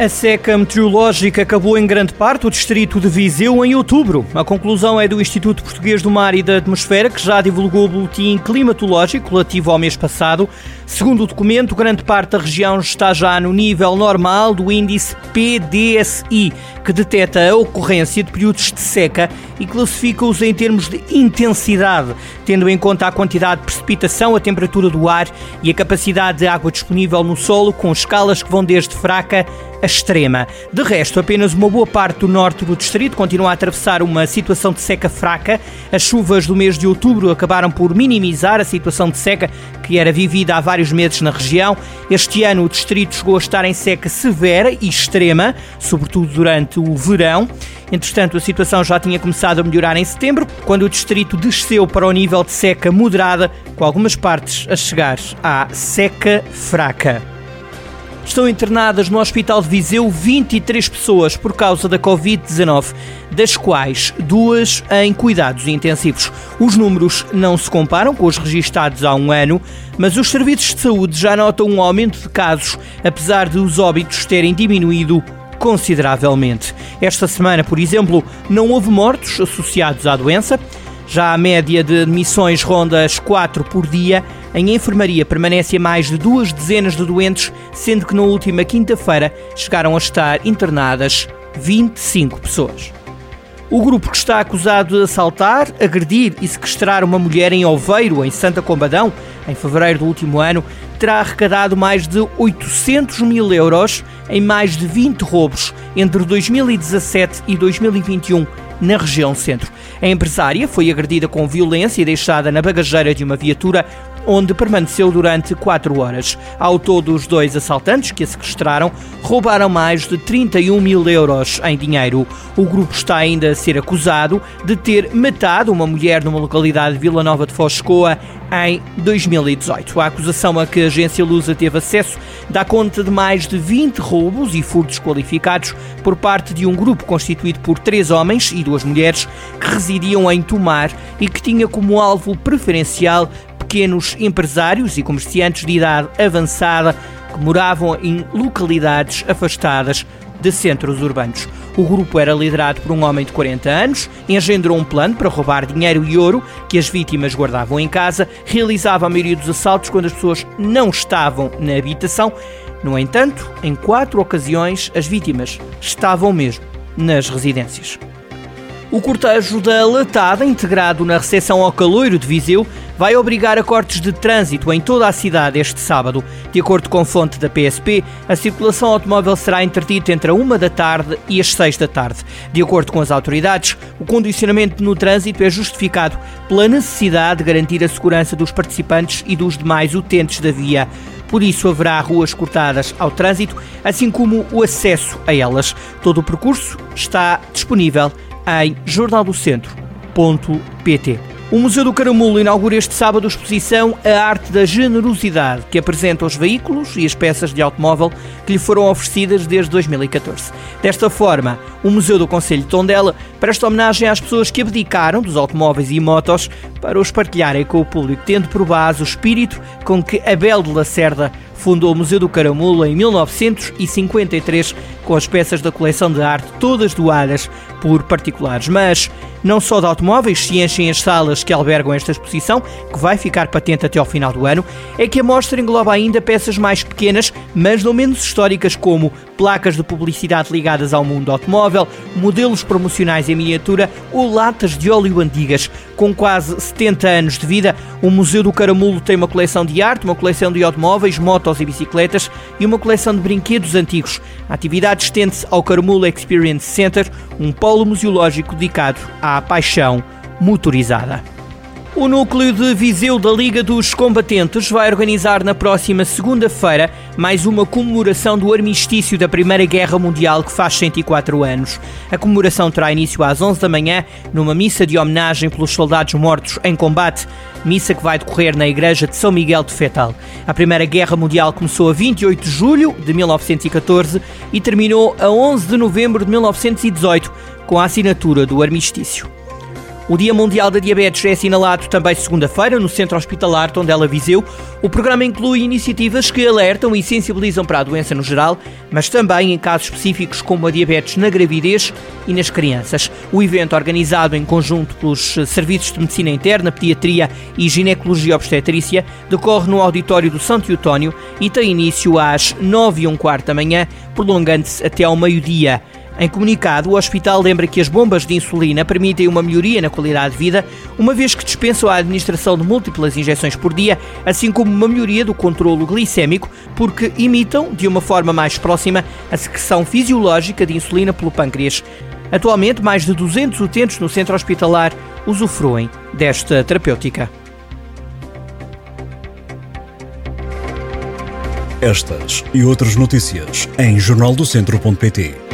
A seca meteorológica acabou em grande parte o distrito de Viseu em outubro. A conclusão é do Instituto Português do Mar e da Atmosfera, que já divulgou o boletim climatológico relativo ao mês passado. Segundo o documento, grande parte da região está já no nível normal do índice PDSI, que detecta a ocorrência de períodos de seca e classifica-os em termos de intensidade, tendo em conta a quantidade de precipitação, a temperatura do ar e a capacidade de água disponível no solo, com escalas que vão desde fraca extrema. De resto, apenas uma boa parte do norte do distrito continua a atravessar uma situação de seca fraca. As chuvas do mês de outubro acabaram por minimizar a situação de seca que era vivida há vários meses na região. Este ano o distrito chegou a estar em seca severa e extrema, sobretudo durante o verão. Entretanto, a situação já tinha começado a melhorar em setembro, quando o distrito desceu para o nível de seca moderada, com algumas partes a chegar à seca fraca. Estão internadas no Hospital de Viseu 23 pessoas por causa da Covid-19, das quais duas em cuidados intensivos. Os números não se comparam com os registados há um ano, mas os serviços de saúde já notam um aumento de casos, apesar de os óbitos terem diminuído consideravelmente. Esta semana, por exemplo, não houve mortos associados à doença. Já a média de admissões ronda as 4 por dia. Em enfermaria permanece a mais de duas dezenas de doentes, sendo que na última quinta-feira chegaram a estar internadas 25 pessoas. O grupo que está acusado de assaltar, agredir e sequestrar uma mulher em Oveiro, em Santa Combadão, em fevereiro do último ano, terá arrecadado mais de 800 mil euros em mais de 20 roubos entre 2017 e 2021 na região centro. A empresária foi agredida com violência e deixada na bagageira de uma viatura onde permaneceu durante quatro horas. Ao todo, os dois assaltantes que a sequestraram roubaram mais de 31 mil euros em dinheiro. O grupo está ainda a ser acusado de ter matado uma mulher numa localidade de Vila Nova de Foscoa em 2018. A acusação a que a agência Lusa teve acesso dá conta de mais de 20 roubos e furtos qualificados por parte de um grupo constituído por três homens e duas mulheres que residiam em Tomar e que tinha como alvo preferencial pequenos empresários e comerciantes de idade avançada que moravam em localidades afastadas de centros urbanos. O grupo era liderado por um homem de 40 anos, engendrou um plano para roubar dinheiro e ouro que as vítimas guardavam em casa, realizava a maioria dos assaltos quando as pessoas não estavam na habitação. No entanto, em quatro ocasiões, as vítimas estavam mesmo nas residências. O cortejo da Latada, integrado na recepção ao Caloiro de Viseu, vai obrigar a cortes de trânsito em toda a cidade este sábado. De acordo com fonte da PSP, a circulação automóvel será interdita entre a uma da tarde e as seis da tarde. De acordo com as autoridades, o condicionamento no trânsito é justificado pela necessidade de garantir a segurança dos participantes e dos demais utentes da via. Por isso haverá ruas cortadas ao trânsito, assim como o acesso a elas. Todo o percurso está disponível em jornaldocentro.pt. O Museu do Caramulo inaugura este sábado a exposição A Arte da Generosidade, que apresenta os veículos e as peças de automóvel que lhe foram oferecidas desde 2014. Desta forma, o Museu do Conselho de Tondela presta homenagem às pessoas que abdicaram dos automóveis e motos para os partilharem com o público, tendo por base o espírito com que Abel de Lacerda fundou o Museu do Caramulo em 1953 com as peças da coleção de arte todas doadas por particulares. Mas não só de automóveis se enchem as salas que albergam esta exposição, que vai ficar patente até ao final do ano, é que a mostra engloba ainda peças mais pequenas, mas não menos históricas, como placas de publicidade ligadas ao mundo automóvel, modelos promocionais em miniatura ou latas de óleo antigas. Com quase 70 anos de vida, o Museu do Caramulo tem uma coleção de arte, uma coleção de automóveis, motos e bicicletas e uma coleção de brinquedos antigos. A atividade estende-se ao Caramulo Experience Center, um polo museológico dedicado à paixão motorizada. O núcleo de Viseu da Liga dos Combatentes vai organizar na próxima segunda-feira mais uma comemoração do armistício da Primeira Guerra Mundial que faz 104 anos. A comemoração terá início às 11 da manhã numa missa de homenagem pelos soldados mortos em combate, missa que vai decorrer na igreja de São Miguel de Fetal. A Primeira Guerra Mundial começou a 28 de julho de 1914 e terminou a 11 de novembro de 1918 com a assinatura do armistício. O Dia Mundial da Diabetes é assinalado também segunda-feira no Centro Hospitalar Tondela Viseu. O programa inclui iniciativas que alertam e sensibilizam para a doença no geral, mas também em casos específicos como a diabetes na gravidez e nas crianças. O evento, organizado em conjunto pelos Serviços de Medicina Interna, Pediatria e Ginecologia Obstetrícia, decorre no auditório do Santo Eutónio e tem início às nove e um quarto da manhã, prolongando-se até ao meio-dia. Em comunicado, o hospital lembra que as bombas de insulina permitem uma melhoria na qualidade de vida, uma vez que dispensam a administração de múltiplas injeções por dia, assim como uma melhoria do controlo glicémico, porque imitam, de uma forma mais próxima, a secreção fisiológica de insulina pelo pâncreas. Atualmente, mais de 200 utentes no centro hospitalar usufruem desta terapêutica. Estas e outras notícias em jornaldocentro.pt.